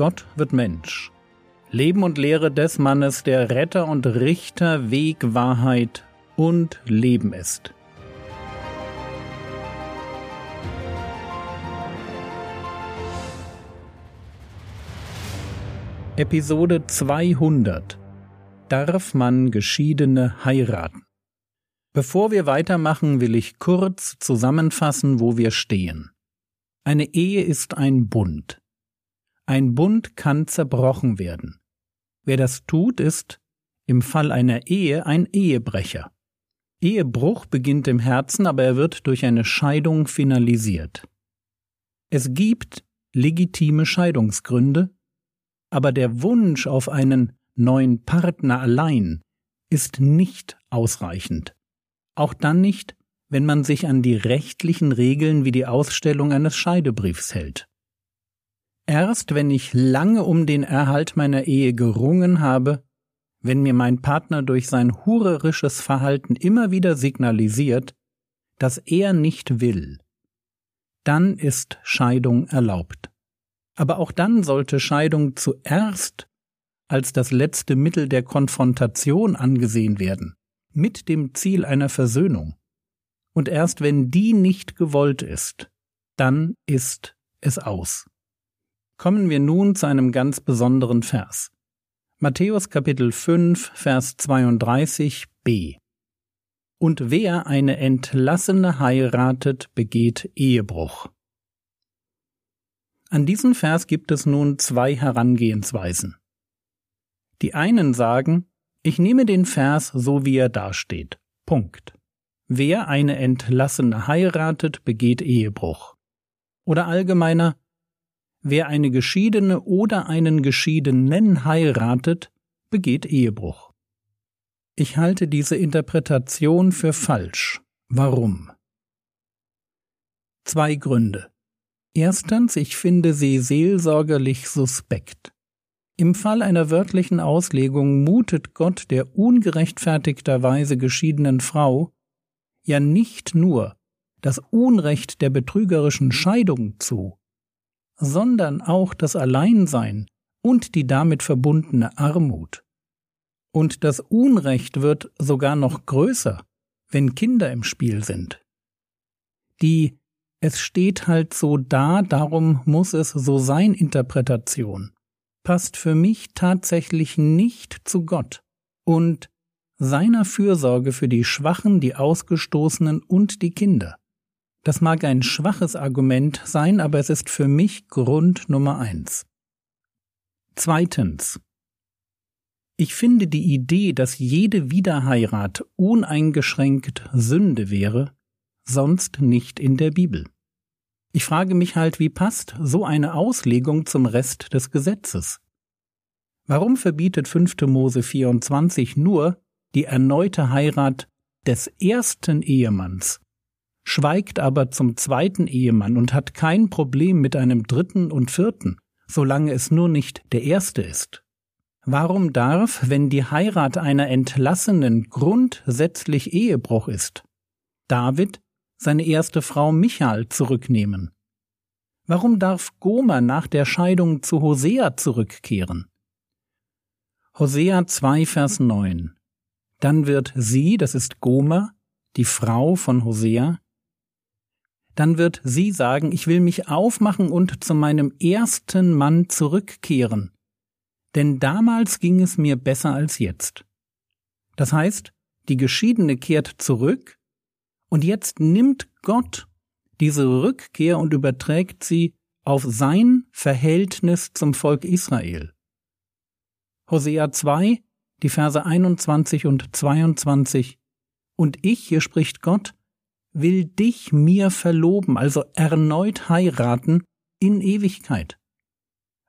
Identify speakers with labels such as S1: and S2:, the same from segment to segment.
S1: Gott wird Mensch. Leben und Lehre des Mannes, der Retter und Richter, Weg, Wahrheit und Leben ist. Episode 200 Darf man Geschiedene heiraten? Bevor wir weitermachen, will ich kurz zusammenfassen, wo wir stehen. Eine Ehe ist ein Bund. Ein Bund kann zerbrochen werden. Wer das tut, ist im Fall einer Ehe ein Ehebrecher. Ehebruch beginnt im Herzen, aber er wird durch eine Scheidung finalisiert. Es gibt legitime Scheidungsgründe, aber der Wunsch auf einen neuen Partner allein ist nicht ausreichend. Auch dann nicht, wenn man sich an die rechtlichen Regeln wie die Ausstellung eines Scheidebriefs hält. Erst wenn ich lange um den Erhalt meiner Ehe gerungen habe, wenn mir mein Partner durch sein hurerisches Verhalten immer wieder signalisiert, dass er nicht will, dann ist Scheidung erlaubt. Aber auch dann sollte Scheidung zuerst als das letzte Mittel der Konfrontation angesehen werden, mit dem Ziel einer Versöhnung. Und erst wenn die nicht gewollt ist, dann ist es aus. Kommen wir nun zu einem ganz besonderen Vers. Matthäus Kapitel 5, Vers 32b. Und wer eine Entlassene heiratet, begeht Ehebruch. An diesen Vers gibt es nun zwei Herangehensweisen. Die einen sagen, ich nehme den Vers so wie er dasteht. Punkt. Wer eine Entlassene heiratet, begeht Ehebruch. Oder allgemeiner, wer eine Geschiedene oder einen Geschiedenen heiratet, begeht Ehebruch. Ich halte diese Interpretation für falsch. Warum? Zwei Gründe. Erstens, ich finde sie seelsorgerlich suspekt. Im Fall einer wörtlichen Auslegung mutet Gott der ungerechtfertigterweise geschiedenen Frau ja nicht nur das Unrecht der betrügerischen Scheidung zu, sondern auch das Alleinsein und die damit verbundene Armut. Und das Unrecht wird sogar noch größer, wenn Kinder im Spiel sind. Die es steht halt so da, darum muss es so sein Interpretation passt für mich tatsächlich nicht zu Gott und seiner Fürsorge für die Schwachen, die Ausgestoßenen und die Kinder. Das mag ein schwaches Argument sein, aber es ist für mich Grund Nummer eins. Zweitens. Ich finde die Idee, dass jede Wiederheirat uneingeschränkt Sünde wäre, sonst nicht in der Bibel. Ich frage mich halt, wie passt so eine Auslegung zum Rest des Gesetzes? Warum verbietet 5. Mose 24 nur die erneute Heirat des ersten Ehemanns, schweigt aber zum zweiten Ehemann und hat kein Problem mit einem dritten und vierten, solange es nur nicht der erste ist. Warum darf, wenn die Heirat einer Entlassenen grundsätzlich Ehebruch ist, David seine erste Frau Michael zurücknehmen? Warum darf Gomer nach der Scheidung zu Hosea zurückkehren? Hosea 2, Vers 9 dann wird sie, das ist Gomer, die Frau von Hosea, dann wird sie sagen, ich will mich aufmachen und zu meinem ersten Mann zurückkehren, denn damals ging es mir besser als jetzt. Das heißt, die Geschiedene kehrt zurück, und jetzt nimmt Gott diese Rückkehr und überträgt sie auf sein Verhältnis zum Volk Israel. Hosea 2, die Verse 21 und 22. Und ich, hier spricht Gott, will dich mir verloben, also erneut heiraten in Ewigkeit.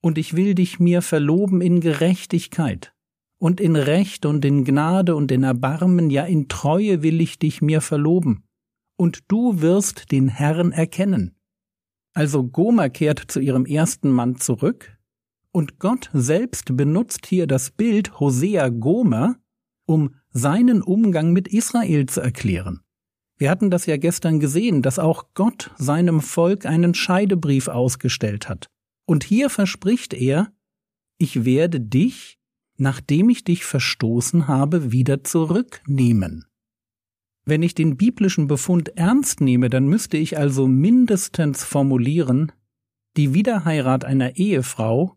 S1: Und ich will dich mir verloben in Gerechtigkeit und in Recht und in Gnade und in Erbarmen, ja in Treue will ich dich mir verloben. Und du wirst den Herrn erkennen. Also Gomer kehrt zu ihrem ersten Mann zurück, und Gott selbst benutzt hier das Bild Hosea Gomer, um seinen Umgang mit Israel zu erklären. Wir hatten das ja gestern gesehen, dass auch Gott seinem Volk einen Scheidebrief ausgestellt hat. Und hier verspricht er, ich werde dich, nachdem ich dich verstoßen habe, wieder zurücknehmen. Wenn ich den biblischen Befund ernst nehme, dann müsste ich also mindestens formulieren, die Wiederheirat einer Ehefrau,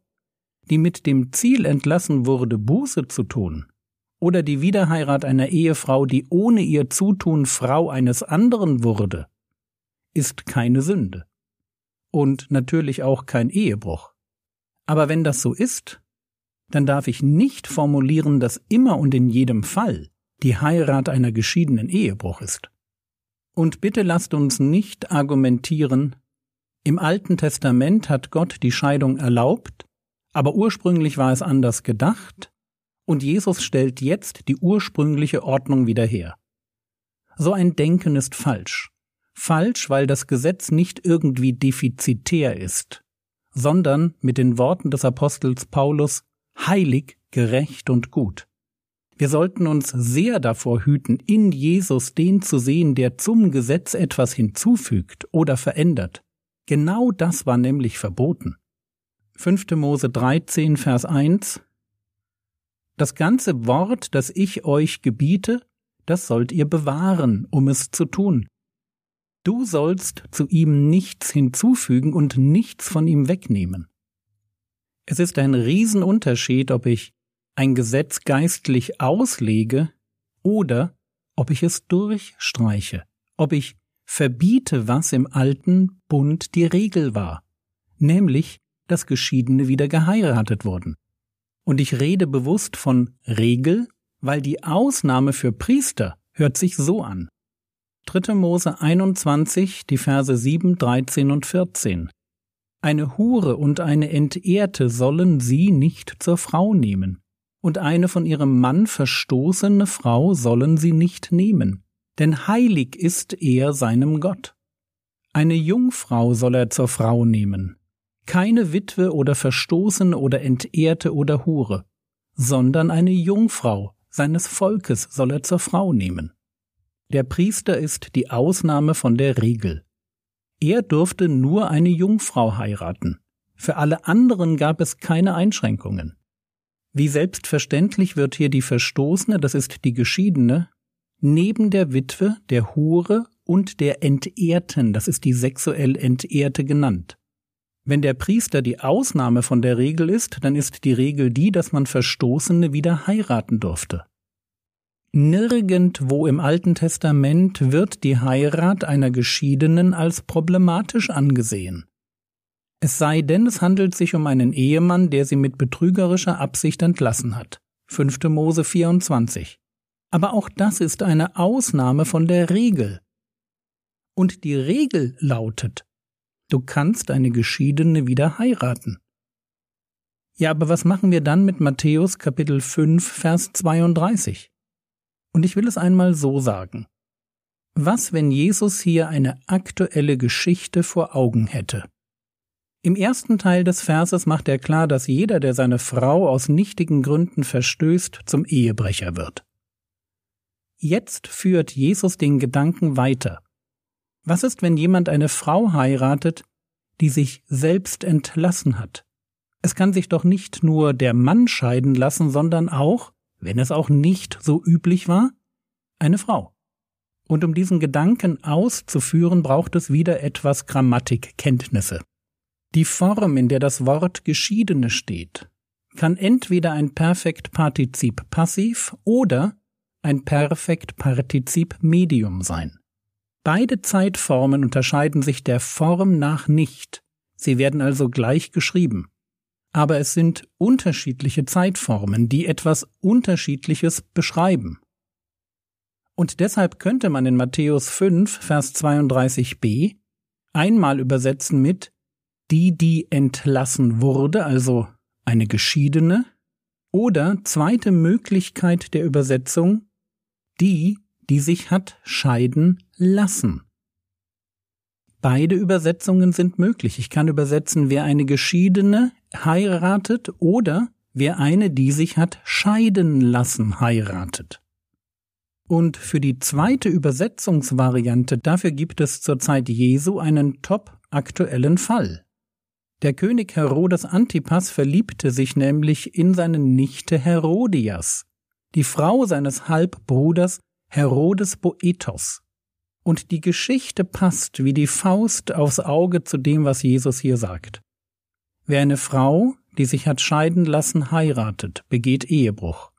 S1: die mit dem Ziel entlassen wurde, Buße zu tun, oder die Wiederheirat einer Ehefrau, die ohne ihr Zutun Frau eines anderen wurde, ist keine Sünde. Und natürlich auch kein Ehebruch. Aber wenn das so ist, dann darf ich nicht formulieren, dass immer und in jedem Fall die Heirat einer geschiedenen Ehebruch ist. Und bitte lasst uns nicht argumentieren, im Alten Testament hat Gott die Scheidung erlaubt, aber ursprünglich war es anders gedacht, und Jesus stellt jetzt die ursprüngliche Ordnung wieder her. So ein Denken ist falsch. Falsch, weil das Gesetz nicht irgendwie defizitär ist, sondern mit den Worten des Apostels Paulus heilig, gerecht und gut. Wir sollten uns sehr davor hüten, in Jesus den zu sehen, der zum Gesetz etwas hinzufügt oder verändert. Genau das war nämlich verboten. 5. Mose 13, Vers 1 Das ganze Wort, das ich euch gebiete, das sollt ihr bewahren, um es zu tun. Du sollst zu ihm nichts hinzufügen und nichts von ihm wegnehmen. Es ist ein Riesenunterschied, ob ich ein Gesetz geistlich auslege oder ob ich es durchstreiche, ob ich verbiete, was im alten Bund die Regel war, nämlich, dass Geschiedene wieder geheiratet wurden. Und ich rede bewusst von Regel, weil die Ausnahme für Priester hört sich so an. 3. Mose 21, die Verse 7, 13 und 14. Eine Hure und eine Entehrte sollen sie nicht zur Frau nehmen, und eine von ihrem Mann verstoßene Frau sollen sie nicht nehmen, denn heilig ist er seinem Gott. Eine Jungfrau soll er zur Frau nehmen, keine Witwe oder Verstoßene oder Entehrte oder Hure, sondern eine Jungfrau seines Volkes soll er zur Frau nehmen. Der Priester ist die Ausnahme von der Regel. Er durfte nur eine Jungfrau heiraten. Für alle anderen gab es keine Einschränkungen. Wie selbstverständlich wird hier die Verstoßene, das ist die Geschiedene, neben der Witwe, der Hure und der Entehrten, das ist die sexuell Entehrte genannt. Wenn der Priester die Ausnahme von der Regel ist, dann ist die Regel die, dass man Verstoßene wieder heiraten durfte. Nirgendwo im Alten Testament wird die Heirat einer Geschiedenen als problematisch angesehen. Es sei denn, es handelt sich um einen Ehemann, der sie mit betrügerischer Absicht entlassen hat. 5. Mose 24. Aber auch das ist eine Ausnahme von der Regel. Und die Regel lautet, du kannst eine Geschiedene wieder heiraten. Ja, aber was machen wir dann mit Matthäus Kapitel 5, Vers 32? Und ich will es einmal so sagen. Was, wenn Jesus hier eine aktuelle Geschichte vor Augen hätte? Im ersten Teil des Verses macht er klar, dass jeder, der seine Frau aus nichtigen Gründen verstößt, zum Ehebrecher wird. Jetzt führt Jesus den Gedanken weiter. Was ist, wenn jemand eine Frau heiratet, die sich selbst entlassen hat? Es kann sich doch nicht nur der Mann scheiden lassen, sondern auch, wenn es auch nicht so üblich war, eine Frau. Und um diesen Gedanken auszuführen, braucht es wieder etwas Grammatikkenntnisse. Die Form, in der das Wort Geschiedene steht, kann entweder ein Perfektpartizip passiv oder ein Perfektpartizip Medium sein. Beide Zeitformen unterscheiden sich der Form nach nicht, sie werden also gleich geschrieben aber es sind unterschiedliche Zeitformen, die etwas Unterschiedliches beschreiben. Und deshalb könnte man in Matthäus 5, Vers 32b einmal übersetzen mit die, die entlassen wurde, also eine Geschiedene, oder zweite Möglichkeit der Übersetzung, die, die sich hat scheiden lassen. Beide Übersetzungen sind möglich. Ich kann übersetzen, wer eine Geschiedene heiratet oder wer eine, die sich hat scheiden lassen, heiratet. Und für die zweite Übersetzungsvariante, dafür gibt es zur Zeit Jesu einen top aktuellen Fall. Der König Herodes Antipas verliebte sich nämlich in seine Nichte Herodias, die Frau seines Halbbruders Herodes Boethos. Und die Geschichte passt wie die Faust aufs Auge zu dem, was Jesus hier sagt. Wer eine Frau, die sich hat scheiden lassen, heiratet, begeht Ehebruch.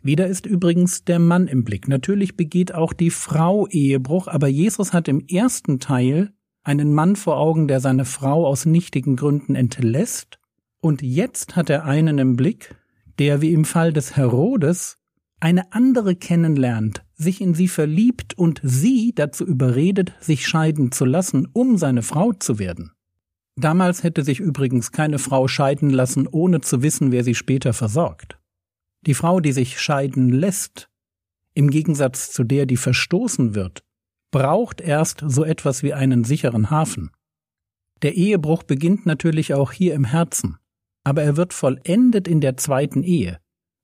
S1: Wieder ist übrigens der Mann im Blick. Natürlich begeht auch die Frau Ehebruch, aber Jesus hat im ersten Teil einen Mann vor Augen, der seine Frau aus nichtigen Gründen entlässt, und jetzt hat er einen im Blick, der wie im Fall des Herodes eine andere kennenlernt, sich in sie verliebt und sie dazu überredet, sich scheiden zu lassen, um seine Frau zu werden. Damals hätte sich übrigens keine Frau scheiden lassen, ohne zu wissen, wer sie später versorgt. Die Frau, die sich scheiden lässt, im Gegensatz zu der, die verstoßen wird, braucht erst so etwas wie einen sicheren Hafen. Der Ehebruch beginnt natürlich auch hier im Herzen, aber er wird vollendet in der zweiten Ehe.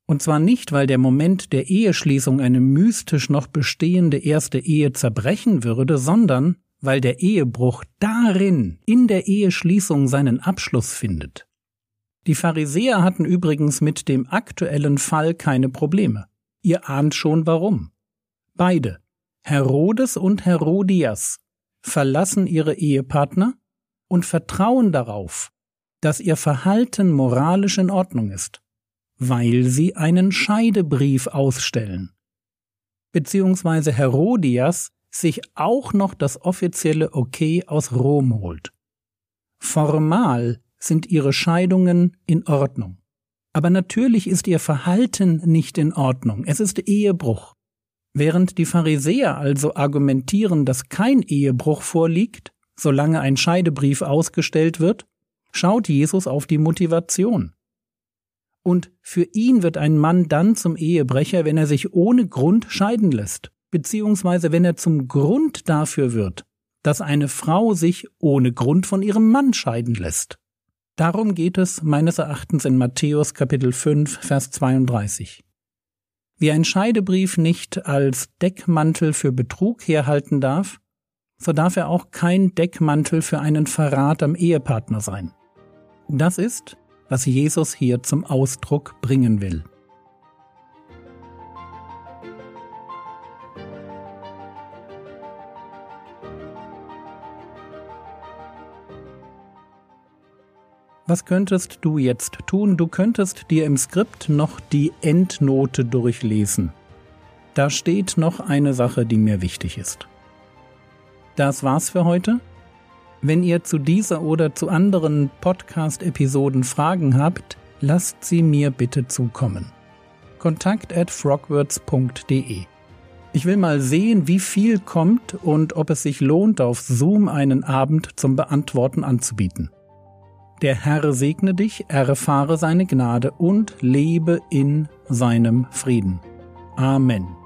S1: Und zwar nicht, weil der Moment der Eheschließung eine mystisch noch bestehende erste Ehe zerbrechen würde, sondern weil der Ehebruch darin, in der Eheschließung seinen Abschluss findet. Die Pharisäer hatten übrigens mit dem aktuellen Fall keine Probleme. Ihr ahnt schon warum. Beide, Herodes und Herodias, verlassen ihre Ehepartner und vertrauen darauf, dass ihr Verhalten moralisch in Ordnung ist, weil sie einen Scheidebrief ausstellen. Beziehungsweise Herodias sich auch noch das offizielle Okay aus Rom holt. Formal sind ihre Scheidungen in Ordnung. Aber natürlich ist ihr Verhalten nicht in Ordnung. Es ist Ehebruch. Während die Pharisäer also argumentieren, dass kein Ehebruch vorliegt, solange ein Scheidebrief ausgestellt wird, schaut Jesus auf die Motivation. Und für ihn wird ein Mann dann zum Ehebrecher, wenn er sich ohne Grund scheiden lässt beziehungsweise wenn er zum Grund dafür wird, dass eine Frau sich ohne Grund von ihrem Mann scheiden lässt. Darum geht es meines Erachtens in Matthäus Kapitel 5, Vers 32. Wie ein Scheidebrief nicht als Deckmantel für Betrug herhalten darf, so darf er auch kein Deckmantel für einen Verrat am Ehepartner sein. Das ist, was Jesus hier zum Ausdruck bringen will. Was könntest du jetzt tun? Du könntest dir im Skript noch die Endnote durchlesen. Da steht noch eine Sache, die mir wichtig ist. Das war's für heute. Wenn ihr zu dieser oder zu anderen Podcast-Episoden Fragen habt, lasst sie mir bitte zukommen. Kontakt at frogwords.de Ich will mal sehen, wie viel kommt und ob es sich lohnt, auf Zoom einen Abend zum Beantworten anzubieten. Der Herr segne dich, erfahre seine Gnade und lebe in seinem Frieden. Amen.